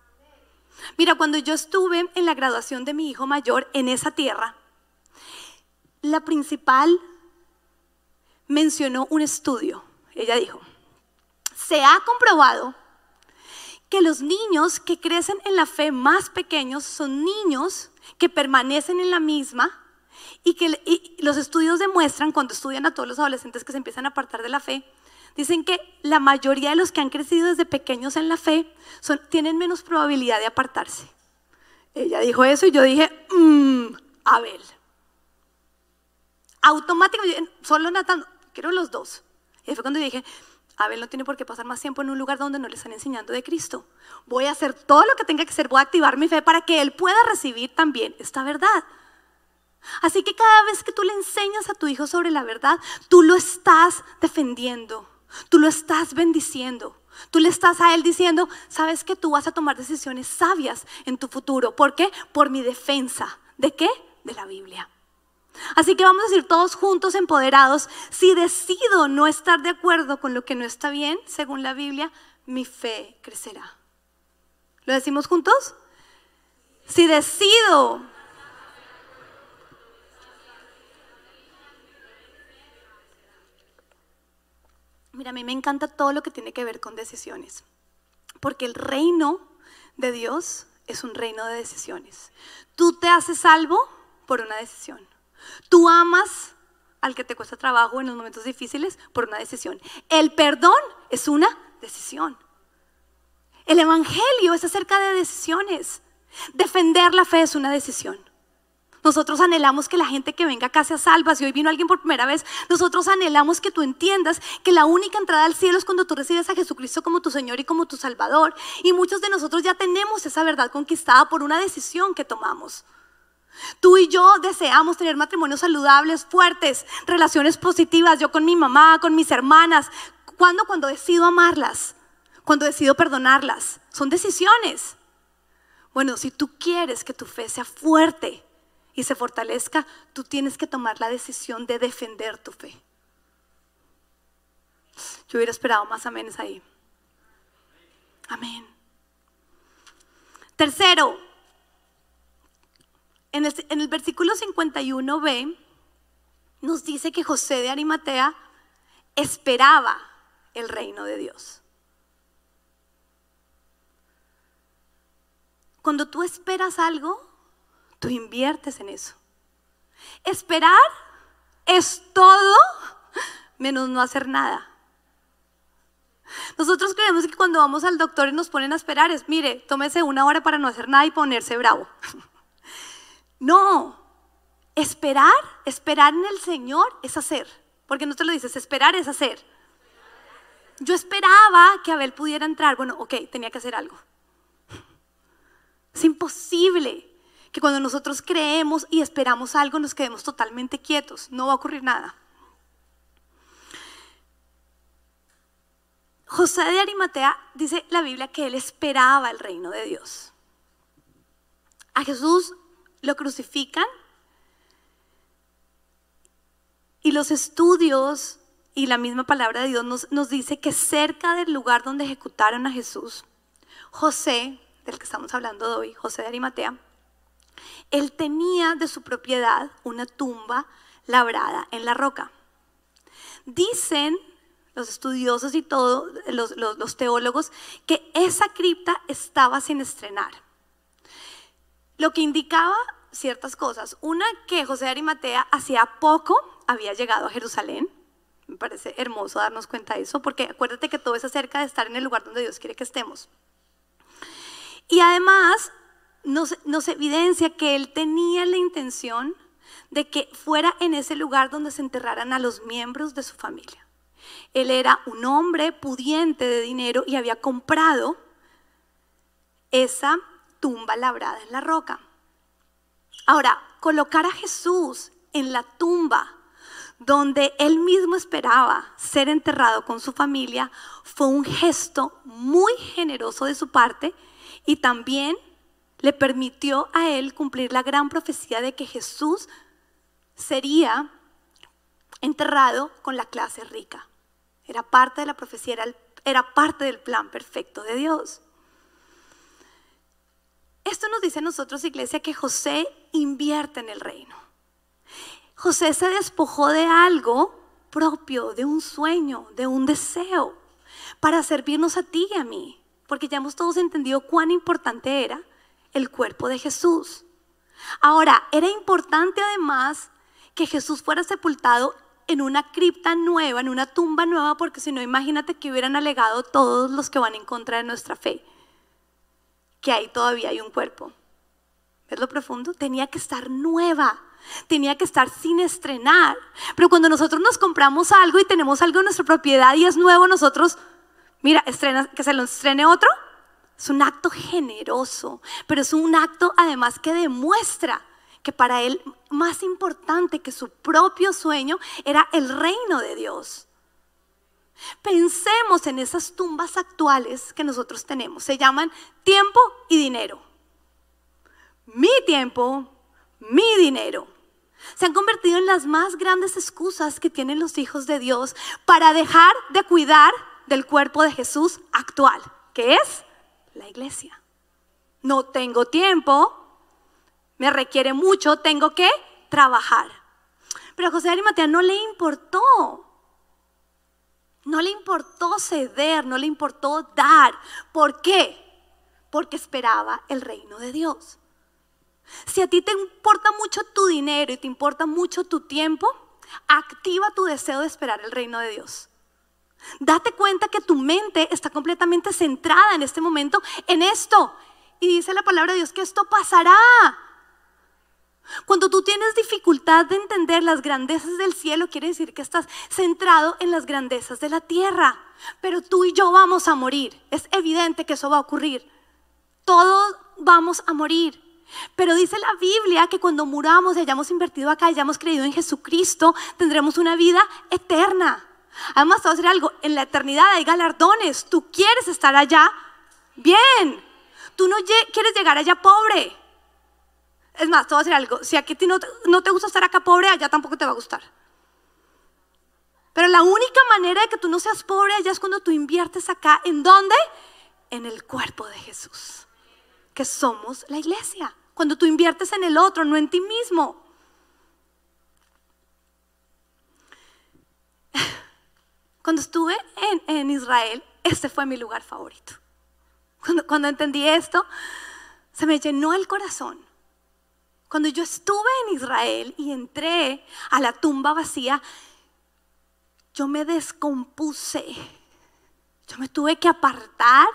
Mira, cuando yo estuve en la graduación de mi hijo mayor en esa tierra, la principal mencionó un estudio. Ella dijo, se ha comprobado que los niños que crecen en la fe más pequeños son niños que permanecen en la misma Y que los estudios demuestran, cuando estudian a todos los adolescentes que se empiezan a apartar de la fe, dicen que la mayoría de los que han crecido desde pequeños en la fe tienen menos probabilidad de apartarse. Ella dijo eso y yo dije, mmm, Abel. Automáticamente, solo Natán, quiero los dos. Y fue cuando dije, Abel no tiene por qué pasar más tiempo en un lugar donde no le están enseñando de Cristo. Voy a hacer todo lo que tenga que hacer, voy a activar mi fe para que él pueda recibir también esta verdad. Así que cada vez que tú le enseñas a tu hijo sobre la verdad, tú lo estás defendiendo, tú lo estás bendiciendo. Tú le estás a él diciendo, sabes que tú vas a tomar decisiones sabias en tu futuro. ¿Por qué? Por mi defensa. ¿De qué? De la Biblia. Así que vamos a decir todos juntos, empoderados, si decido no estar de acuerdo con lo que no está bien, según la Biblia, mi fe crecerá. ¿Lo decimos juntos? Si decido Mira, a mí me encanta todo lo que tiene que ver con decisiones, porque el reino de Dios es un reino de decisiones. Tú te haces salvo por una decisión. Tú amas al que te cuesta trabajo en los momentos difíciles por una decisión. El perdón es una decisión. El Evangelio es acerca de decisiones. Defender la fe es una decisión. Nosotros anhelamos que la gente que venga acá sea salva. Si hoy vino alguien por primera vez, nosotros anhelamos que tú entiendas que la única entrada al cielo es cuando tú recibes a Jesucristo como tu Señor y como tu Salvador. Y muchos de nosotros ya tenemos esa verdad conquistada por una decisión que tomamos. Tú y yo deseamos tener matrimonios saludables, fuertes, relaciones positivas, yo con mi mamá, con mis hermanas. ¿Cuándo? Cuando decido amarlas, cuando decido perdonarlas. Son decisiones. Bueno, si tú quieres que tu fe sea fuerte y se fortalezca, tú tienes que tomar la decisión de defender tu fe. Yo hubiera esperado más amenes ahí. Amén. Tercero, en el, versículo 51b nos dice que José de Arimatea esperaba el reino de Dios. Cuando tú esperas algo, tú inviertes en eso. Esperar es todo menos no hacer nada. Nosotros creemos que cuando vamos al doctor y nos ponen a esperar es, mire, tómese una hora para no hacer nada y ponerse bravo. No, esperar, esperar en el Señor es hacer. Porque no te lo dices, esperar es hacer. Yo esperaba que Abel pudiera entrar. Bueno, ok, tenía que hacer algo. Es imposible que cuando nosotros creemos y esperamos algo nos quedemos totalmente quietos. No va a ocurrir nada. José de Arimatea dice la Biblia que él esperaba el reino de Dios. A Jesús lo crucifican y los estudios y la misma palabra de Dios nos, dice que cerca del lugar donde ejecutaron a Jesús, José, del que estamos hablando hoy, José de Arimatea, él tenía de su propiedad una tumba labrada en la roca. Dicen los estudiosos y todos los teólogos, que esa cripta estaba sin estrenar. Lo que indicaba ciertas cosas. Una, que José de Arimatea hacía poco había llegado a Jerusalén. Me parece hermoso darnos cuenta de eso, porque acuérdate que todo es acerca de estar en el lugar donde Dios quiere que estemos. Y además nos, nos evidencia que él tenía la intención de que fuera en ese lugar donde se enterraran a los miembros de su familia. Él era un hombre pudiente de dinero y había comprado esa tumba labrada en la roca. Ahora, colocar a Jesús en la tumba donde él mismo esperaba ser enterrado con su familia fue un gesto muy generoso de su parte y también le permitió a él cumplir la gran profecía de que Jesús sería enterrado con la clase rica. Era parte de la profecía, era, era parte del plan perfecto de Dios. Esto nos dice a nosotros, iglesia, que José invierte en el reino. José se despojó de algo propio, de un sueño, de un deseo, para servirnos a ti y a mí, porque ya hemos todos entendido cuán importante era el cuerpo de Jesús. Ahora, era importante además que Jesús fuera sepultado en una cripta nueva, en una tumba nueva, porque si no, imagínate que hubieran alegado todos los que van en contra de nuestra fe, que ahí todavía hay un cuerpo. ¿Ves lo profundo? Tenía que estar nueva, tenía que estar sin estrenar. Pero cuando nosotros nos compramos algo y tenemos algo en nuestra propiedad y es nuevo, nosotros, mira, estrena, que se lo estrene otro, es un acto generoso, pero es un acto además que demuestra que para él más importante que su propio sueño era el reino de Dios. Pensemos en esas tumbas actuales que nosotros tenemos. Se llaman tiempo y dinero. Mi tiempo, mi dinero. Se han convertido en las más grandes excusas que tienen los hijos de Dios para dejar de cuidar del cuerpo de Jesús actual, que es la iglesia. No tengo tiempo, me requiere mucho, tengo que trabajar. Pero a José de Arimatea no le importó. No le importó ceder, no le importó dar. ¿Por qué? Porque esperaba el reino de Dios. Si a ti te importa mucho tu dinero y te importa mucho tu tiempo, activa tu deseo de esperar el reino de Dios. Date cuenta que tu mente está completamente centrada en este momento en esto. Y dice la palabra de Dios que esto pasará. Cuando tú tienes dificultad de entender las grandezas del cielo, quiere decir que estás centrado en las grandezas de la tierra. Pero tú y yo vamos a morir. Es evidente que eso va a ocurrir. Todos vamos a morir. Pero dice la Biblia que cuando muramos y hayamos invertido acá, y hayamos creído en Jesucristo, tendremos una vida eterna. Además, te a decir algo, en la eternidad hay galardones. Tú quieres estar allá bien. Tú no quieres llegar allá pobre. Es más, te voy a decir algo, si aquí no, no te gusta estar acá pobre, allá tampoco te va a gustar. Pero la única manera de que tú no seas pobre allá es cuando tú inviertes acá. ¿En dónde? En el cuerpo de Jesús, que somos la iglesia. Cuando tú inviertes en el otro, no en ti mismo. Cuando estuve en, Israel, este fue mi lugar favorito. Cuando, cuando entendí esto, se me llenó el corazón. Cuando yo estuve en Israel y entré a la tumba vacía, yo me descompuse. Yo me tuve que apartar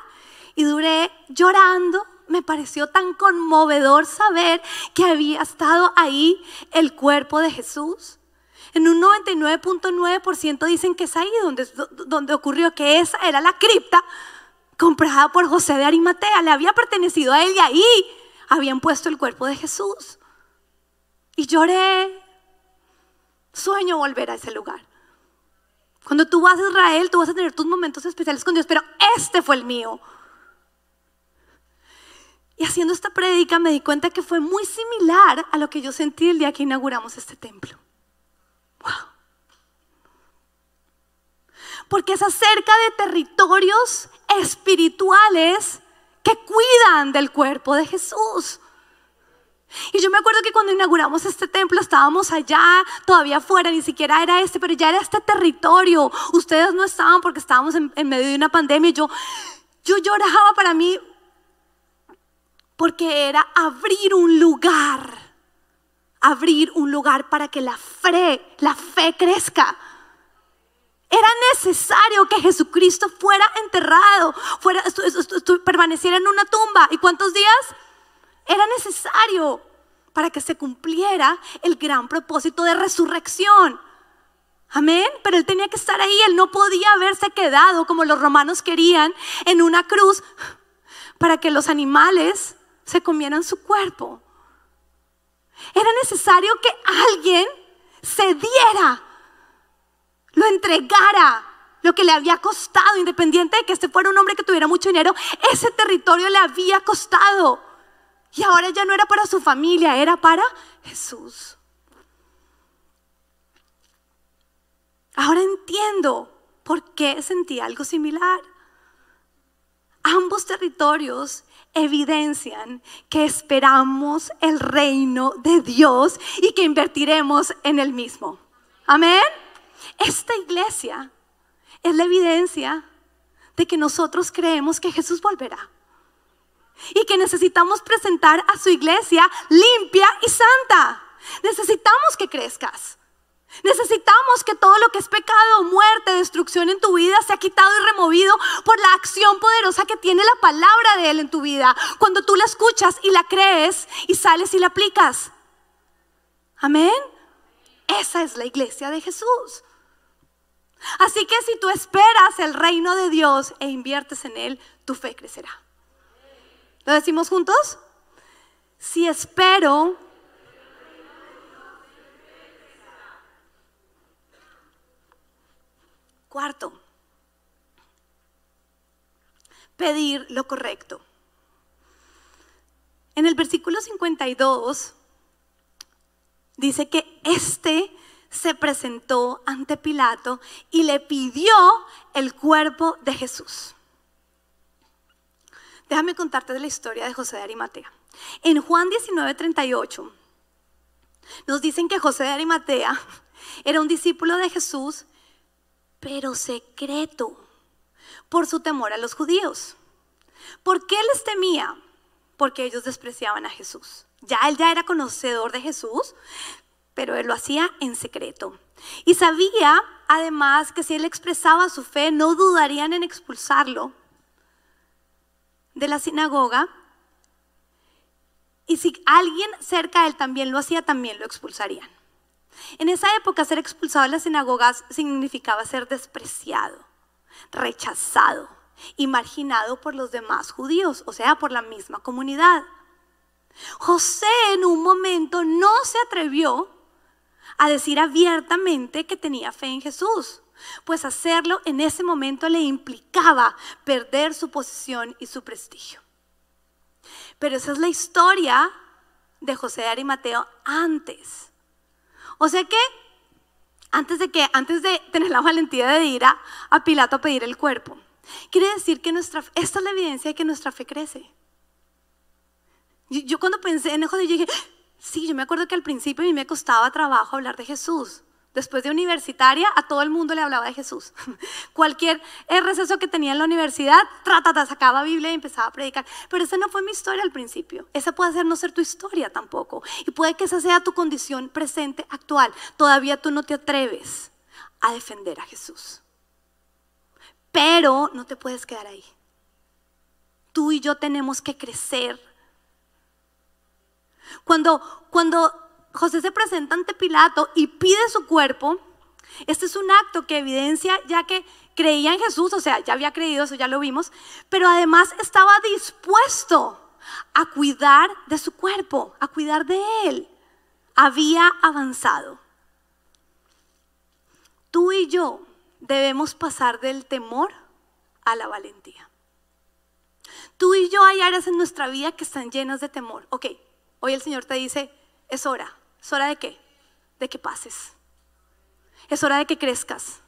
y duré llorando. Me pareció tan conmovedor saber que había estado ahí el cuerpo de Jesús. En un 99.9% dicen que es ahí donde, donde ocurrió, que esa era la cripta comprada por José de Arimatea. Le había pertenecido a él y ahí habían puesto el cuerpo de Jesús. Y lloré. Sueño volver a ese lugar. Cuando tú vas a Israel, tú vas a tener tus momentos especiales con Dios, pero este fue el mío. Y haciendo esta prédica me di cuenta que fue muy similar a lo que yo sentí el día que inauguramos este templo. Wow. Porque es acerca de territorios espirituales que cuidan del cuerpo de Jesús. Y yo me acuerdo que cuando inauguramos este templo estábamos allá, todavía afuera, ni siquiera era este, pero ya era este territorio. Ustedes no estaban porque estábamos en, medio de una pandemia. Yo, yo lloraba para mí porque era abrir un lugar, abrir un lugar para que la fe, la fe crezca. Era necesario que Jesucristo fuera enterrado, fuera, permaneciera en una tumba. ¿Y cuántos días? Era necesario para que se cumpliera el gran propósito de resurrección. Amén. Pero él tenía que estar ahí. Él no podía haberse quedado como los romanos querían en una cruz para que los animales se comieran su cuerpo. Era necesario que alguien se diera, lo entregara, lo que le había costado, independiente de que este fuera un hombre que tuviera mucho dinero, ese territorio le había costado. Y ahora ya no era para su familia, era para Jesús. Ahora entiendo por qué sentí algo similar. Ambos territorios evidencian que esperamos el reino de Dios y que invertiremos en el mismo. Amén. Esta iglesia es la evidencia de que nosotros creemos que Jesús volverá. Y que necesitamos presentar a su iglesia limpia y santa. Necesitamos que crezcas. Necesitamos que todo lo que es pecado, muerte, destrucción en tu vida sea quitado y removido por la acción poderosa que tiene la palabra de Él en tu vida. Cuando tú la escuchas y la crees y sales y la aplicas. Amén. Esa es la iglesia de Jesús. Así que si tú esperas el reino de Dios e inviertes en Él, tu fe crecerá. ¿Lo decimos juntos? Si espero Cuarto, pedir lo correcto. En el versículo 52 dice que este se presentó ante Pilato y le pidió el cuerpo de Jesús. Déjame contarte la historia de José de Arimatea. En Juan 19:38 nos dicen que José de Arimatea era un discípulo de Jesús pero secreto, por su temor a los judíos. ¿Por qué les temía? Porque ellos despreciaban a Jesús. Ya él ya era conocedor de Jesús, pero él lo hacía en secreto. Y sabía además que si él expresaba su fe, no dudarían en expulsarlo de la sinagoga. Y si alguien cerca de él también lo hacía, también lo expulsarían. En esa época ser expulsado de las sinagogas significaba ser despreciado, rechazado y marginado por los demás judíos, o sea, por la misma comunidad. José en un momento no se atrevió a decir abiertamente que tenía fe en Jesús, pues hacerlo en ese momento le implicaba perder su posición y su prestigio. Pero esa es la historia de José de Arimateo antes o sea que antes de que antes de tener la valentía de ir a, Pilato a pedir el cuerpo, quiere decir que nuestra esta es la evidencia de que nuestra fe crece. Yo, cuando pensé en eso, yo dije, sí, yo me acuerdo que al principio a mí me costaba trabajo hablar de Jesús. Después de universitaria, a todo el mundo le hablaba de Jesús. Cualquier receso que tenía en la universidad, tratata, sacaba Biblia y empezaba a predicar. Pero esa no fue mi historia al principio. Esa puede ser no ser tu historia tampoco. Y puede que esa sea tu condición presente, actual. Todavía tú no te atreves a defender a Jesús. Pero no te puedes quedar ahí. Tú y yo tenemos que crecer. Cuando, cuando José se presenta ante Pilato y pide su cuerpo. Este es un acto que evidencia ya que creía en Jesús, o sea, ya había creído, eso ya lo vimos, pero además estaba dispuesto a cuidar de su cuerpo, a cuidar de él. Había avanzado. Tú y yo debemos pasar del temor a la valentía. Tú y yo hay áreas en nuestra vida que están llenas de temor. Ok, hoy el Señor te dice, es hora, ¿Es hora de qué? De que pases. Es hora de que crezcas.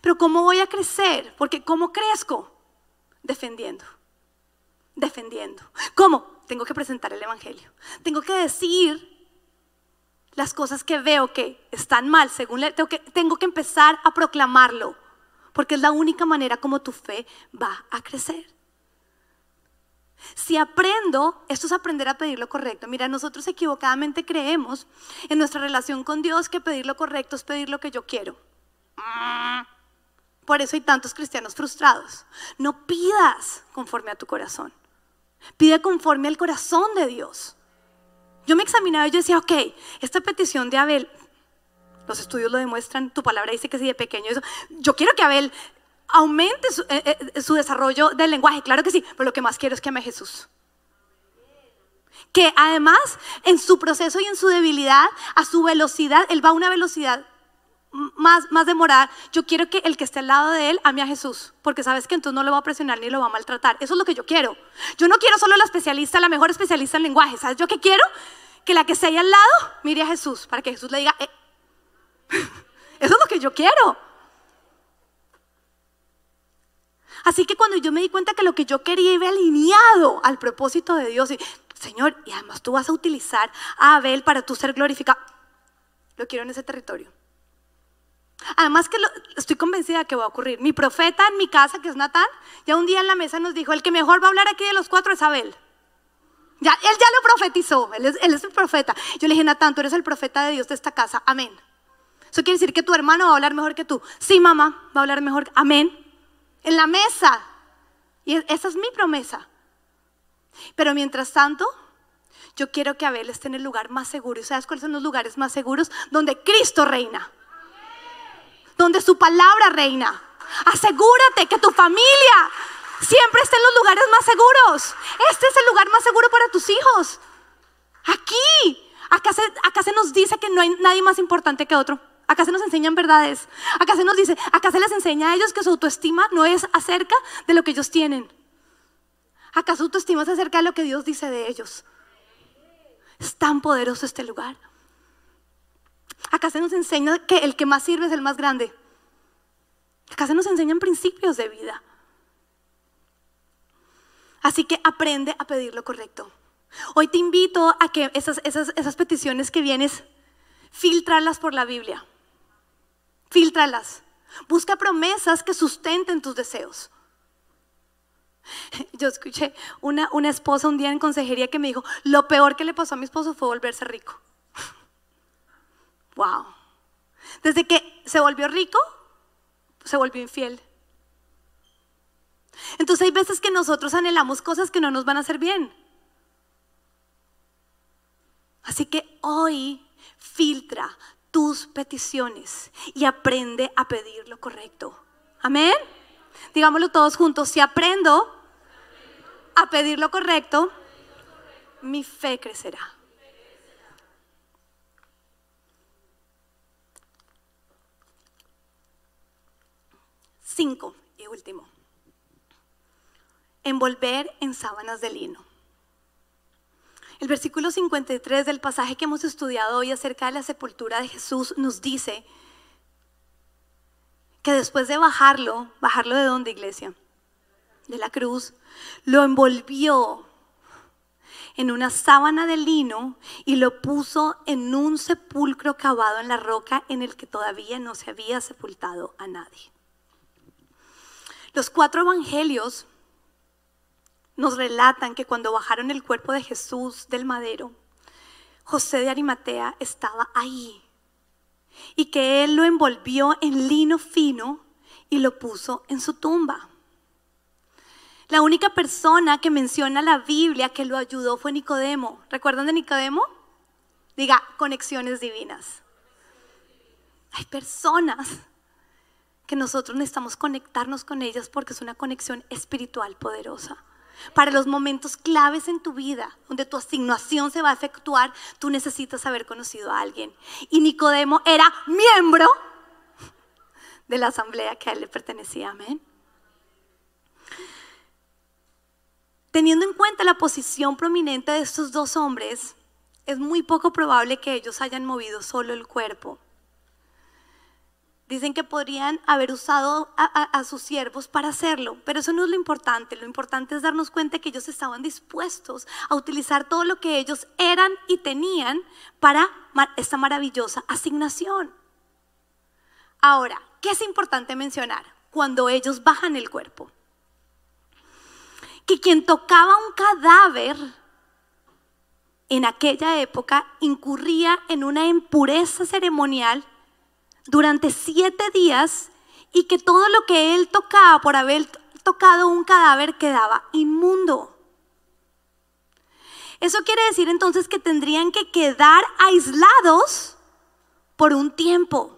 Pero ¿cómo voy a crecer? Porque ¿cómo crezco? Defendiendo. Defendiendo. ¿Cómo? Tengo que presentar el Evangelio. Tengo que decir las cosas que veo que están mal. Según tengo, que, tengo que empezar a proclamarlo. Porque es la única manera como tu fe va a crecer. Si aprendo, esto es aprender a pedir lo correcto. Mira, nosotros equivocadamente creemos en nuestra relación con Dios que pedir lo correcto es pedir lo que yo quiero. Por eso hay tantos cristianos frustrados. No pidas conforme a tu corazón. Pide conforme al corazón de Dios. Yo me examinaba y yo decía, ok, esta petición de Abel, los estudios lo demuestran, tu palabra dice que si de pequeño yo quiero que Abel aumente eh, eh, su, desarrollo del lenguaje, claro que sí, pero lo que más quiero es que ame a Jesús. Que además en su proceso y en su debilidad, a su velocidad, él va a una velocidad más, más demorada. Yo quiero que el que esté al lado de él ame a Jesús, porque sabes que entonces no lo va a presionar ni lo va a maltratar. Eso es lo que yo quiero. Yo no quiero solo la especialista, la mejor especialista en lenguaje. ¿Sabes yo qué quiero? Que la que esté ahí al lado mire a Jesús, para que Jesús le diga, eh". eso es lo que yo quiero. Así que cuando yo me di cuenta que lo que yo quería iba alineado al propósito de Dios, y, Señor, y además tú vas a utilizar a Abel para tú ser glorificado, lo quiero en ese territorio. Además que estoy convencida que va a ocurrir. Mi profeta en mi casa, que es Natán, ya un día en la mesa nos dijo, el que mejor va a hablar aquí de los cuatro es Abel. Ya, él ya lo profetizó, él es, él es el profeta. Yo le dije, Natán, tú eres el profeta de Dios de esta casa, amén. Eso quiere decir que tu hermano va a hablar mejor que tú. Sí, mamá, va a hablar mejor, amén. En la mesa. Y esa es mi promesa. Pero mientras tanto, yo quiero que Abel esté en el lugar más seguro. ¿Y sabes cuáles son los lugares más seguros? Donde Cristo reina. Donde su palabra reina. Asegúrate que tu familia siempre esté en los lugares más seguros. Este es el lugar más seguro para tus hijos. Aquí. Acá acá se nos dice que no hay nadie más importante que otro. Acá se nos enseñan verdades. Acá se nos dice, acá se les enseña a ellos que su autoestima no es acerca de lo que ellos tienen. Acá su autoestima es acerca de lo que Dios dice de ellos. Es tan poderoso este lugar. Acá se nos enseña que el que más sirve es el más grande. Acá se nos enseñan principios de vida. Así que aprende a pedir lo correcto. Hoy te invito a que esas, esas, esas peticiones que vienes, filtrarlas por la Biblia. Filtralas. Busca promesas que sustenten tus deseos. Yo escuché una, una esposa un día en consejería que me dijo, lo peor que le pasó a mi esposo fue volverse rico. Wow. Desde que se volvió rico, se volvió infiel. Entonces hay veces que nosotros anhelamos cosas que no nos van a hacer bien. Así que hoy filtra tus peticiones y aprende a pedir lo correcto. Amén. Digámoslo todos juntos, si aprendo a pedir lo correcto, mi fe crecerá. Cinco y último. Envolver en sábanas de lino. El versículo 53 del pasaje que hemos estudiado hoy acerca de la sepultura de Jesús nos dice que después de bajarlo, bajarlo de dónde iglesia? De la cruz, lo envolvió en una sábana de lino y lo puso en un sepulcro cavado en la roca en el que todavía no se había sepultado a nadie. Los cuatro evangelios nos relatan que cuando bajaron el cuerpo de Jesús del madero, José de Arimatea estaba ahí y que él lo envolvió en lino fino y lo puso en su tumba. La única persona que menciona la Biblia que lo ayudó fue Nicodemo. ¿Recuerdan de Nicodemo? Diga, conexiones divinas. Hay personas que nosotros necesitamos conectarnos con ellas porque es una conexión espiritual poderosa. Para los momentos claves en tu vida, donde tu asignación se va a efectuar, tú necesitas haber conocido a alguien. Y Nicodemo era miembro de la asamblea que a él le pertenecía. Amén. Teniendo en cuenta la posición prominente de estos dos hombres, es muy poco probable que ellos hayan movido solo el cuerpo. Dicen que podrían haber usado a, sus siervos para hacerlo, pero eso no es lo importante. Lo importante es darnos cuenta que ellos estaban dispuestos a utilizar todo lo que ellos eran y tenían para esta maravillosa asignación. Ahora, ¿qué es importante mencionar cuando ellos bajan el cuerpo? Que quien tocaba un cadáver en aquella época incurría en una impureza ceremonial durante siete días y que todo lo que él tocaba por haber tocado un cadáver quedaba inmundo. Eso quiere decir entonces que tendrían que quedar aislados por un tiempo.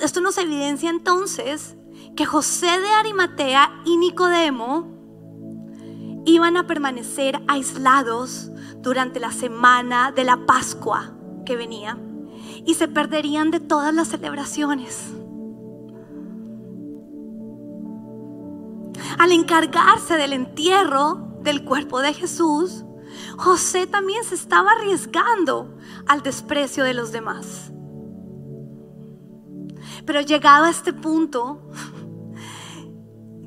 esto nos evidencia entonces que José de Arimatea y Nicodemo iban a permanecer aislados durante la semana de la Pascua que venía y se perderían de todas las celebraciones. Al encargarse del entierro del cuerpo de Jesús, José también se estaba arriesgando al desprecio de los demás. Pero llegado a este punto,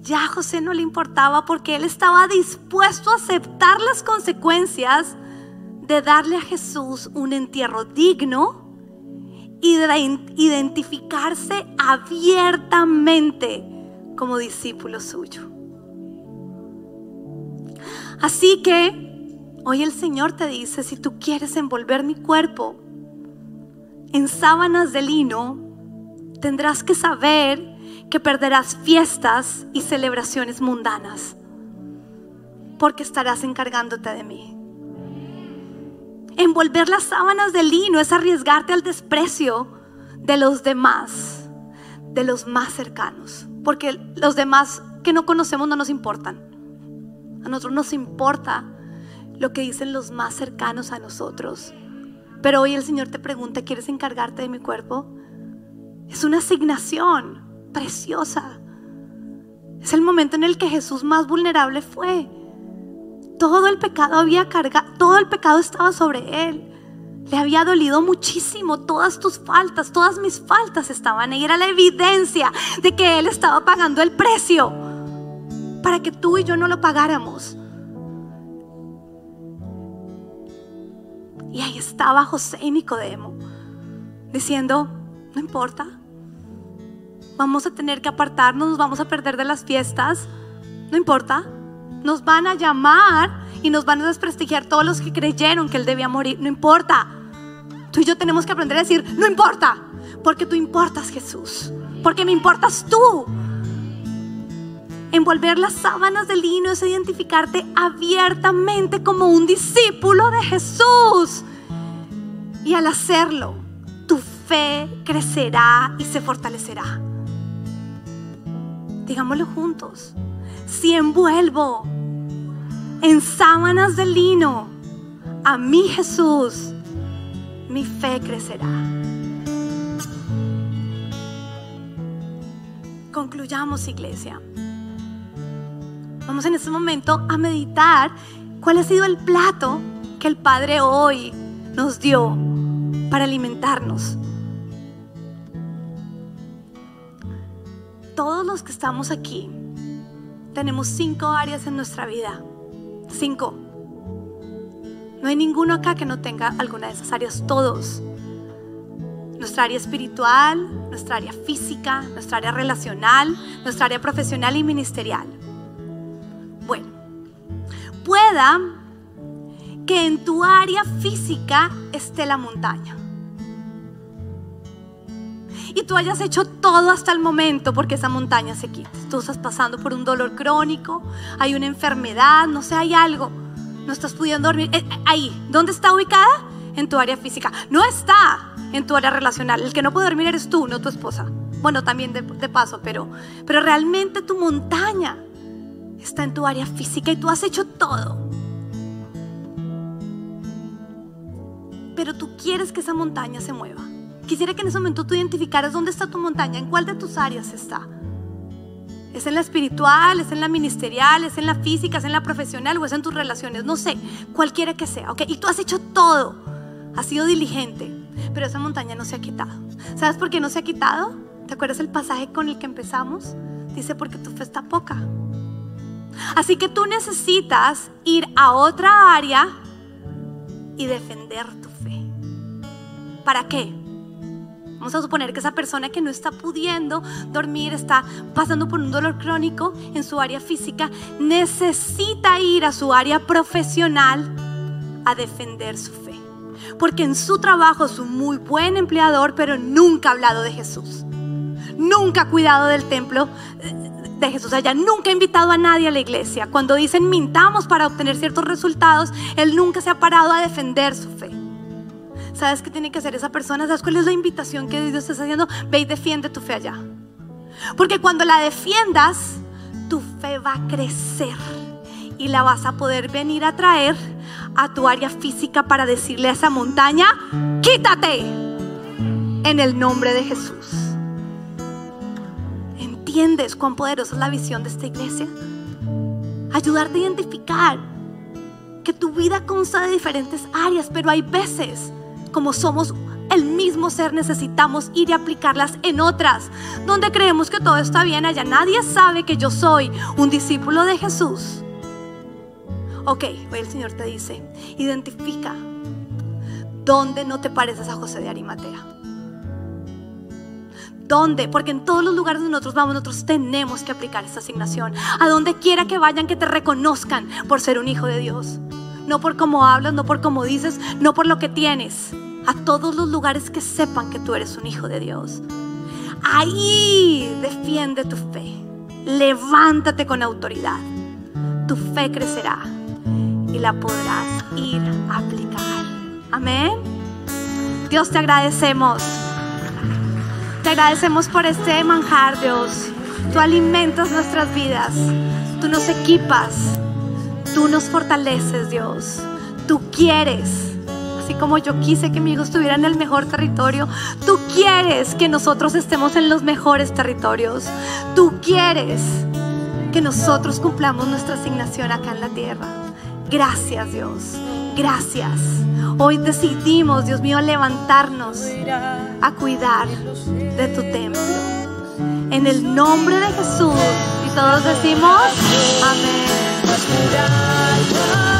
ya José no le importaba porque él estaba dispuesto a aceptar las consecuencias de darle a Jesús un entierro digno y de identificarse abiertamente como discípulo suyo. Así que hoy el Señor te dice, si tú quieres envolver mi cuerpo en sábanas de lino, tendrás que saber que perderás fiestas y celebraciones mundanas, porque estarás encargándote de mí. Envolver las sábanas de lino es arriesgarte al desprecio de los demás, de los más cercanos, porque los demás que no conocemos no nos importan. A nosotros nos importa lo que dicen los más cercanos a nosotros. Pero hoy el Señor te pregunta, ¿quieres encargarte de mi cuerpo? Es una asignación preciosa. Es el momento en el que Jesús más vulnerable fue. Todo el pecado había cargado, todo el pecado estaba sobre él. Le había dolido muchísimo todas tus faltas, todas mis faltas estaban ahí. Era la evidencia de que él estaba pagando el precio para que tú y yo no lo pagáramos. Y ahí estaba José y Nicodemo diciendo, no importa, vamos a tener que apartarnos, nos vamos a perder de las fiestas, no importa, nos van a llamar y nos van a desprestigiar todos los que creyeron que él debía morir, no importa. Tú y yo tenemos que aprender a decir, no importa, porque tú importas Jesús, porque me importas tú. Envolver las sábanas de lino es identificarte abiertamente como un discípulo de Jesús. Y al hacerlo, tu fe crecerá y se fortalecerá digámoslo juntos, si envuelvo en sábanas de lino a mi Jesús, mi fe crecerá. Concluyamos, iglesia. Vamos en este momento a meditar cuál ha sido el plato que el Padre hoy nos dio para alimentarnos. todos los que estamos aquí tenemos cinco áreas en nuestra vida. Cinco. No hay ninguno acá que no tenga alguna de esas áreas. Todos. Nuestra área espiritual, nuestra área física, nuestra área relacional, nuestra área profesional y ministerial. Bueno, pueda que en tu área física esté la montaña y tú hayas hecho todo hasta el momento porque esa montaña se quite. Tú estás pasando por un dolor crónico, hay una enfermedad, no sé, hay algo. No estás pudiendo dormir. Eh, ahí, ¿dónde está ubicada? En tu área física. No está en tu área relacional. El que no puede dormir eres tú, no tu esposa. Bueno, también de, de paso, pero, pero realmente tu montaña está en tu área física y tú has hecho todo. Pero tú quieres que esa montaña se mueva. Quisiera que en ese momento tú identificaras dónde está tu montaña, en cuál de tus áreas está. ¿Es en la espiritual, es en la ministerial, es en la física, es en la profesional o es en tus relaciones? No sé, cualquiera que sea, ¿ok? Y tú has hecho todo, has sido diligente, pero esa montaña no se ha quitado. ¿Sabes por qué no se ha quitado? ¿Te acuerdas el pasaje con el que empezamos? Dice, porque tu fe está poca. Así que tú necesitas ir a otra área y defender tu fe. ¿Para qué? Vamos a suponer que esa persona que no está pudiendo dormir, está pasando por un dolor crónico en su área física, necesita ir a su área profesional a defender su fe. Porque en su trabajo es un muy buen empleador, pero nunca ha hablado de Jesús. Nunca ha cuidado del templo eh, de Jesús allá. Nunca ha invitado a nadie a la iglesia. Cuando dicen mintamos para obtener ciertos resultados, él nunca se ha parado a defender su fe. ¿Sabes qué tiene que hacer esa persona? ¿Sabes cuál es la invitación que Dios está haciendo? Ve y defiende tu fe allá. Porque cuando la defiendas, tu fe va a crecer y la vas a poder venir a traer a tu área física para decirle a esa montaña, quítate en el nombre de Jesús. ¿Entiendes cuán poderosa es la visión de esta iglesia? Ayudarte a identificar que tu vida consta de diferentes áreas, pero hay veces como somos el mismo ser, necesitamos ir y aplicarlas en otras, donde creemos que todo está bien, allá nadie sabe que yo soy un discípulo de Jesús. Ok, hoy el Señor te dice, identifica dónde no te pareces a José de Arimatea. ¿Dónde? Porque en todos los lugares donde nosotros vamos, nosotros tenemos que aplicar esta asignación. A donde quiera que vayan, que te reconozcan por ser un hijo de Dios. No por cómo hablas, no por cómo dices, no por lo que tienes. A todos los lugares que sepan que tú eres un hijo de Dios. Ahí defiende tu fe. Levántate con autoridad. Tu fe crecerá y la podrás ir a aplicar. Amén. Dios te agradecemos. Te agradecemos por este manjar, Dios. Tú alimentas nuestras vidas. Tú nos equipas. Tú nos fortaleces, Dios. Tú quieres. Así como yo quise que mi hijo estuviera en el mejor territorio, tú quieres que nosotros estemos en los mejores territorios. Tú quieres que nosotros cumplamos nuestra asignación acá en la tierra. Gracias Dios, gracias. Hoy decidimos, Dios mío, levantarnos a cuidar de tu templo. En el nombre de Jesús. Y todos decimos, amén. let me.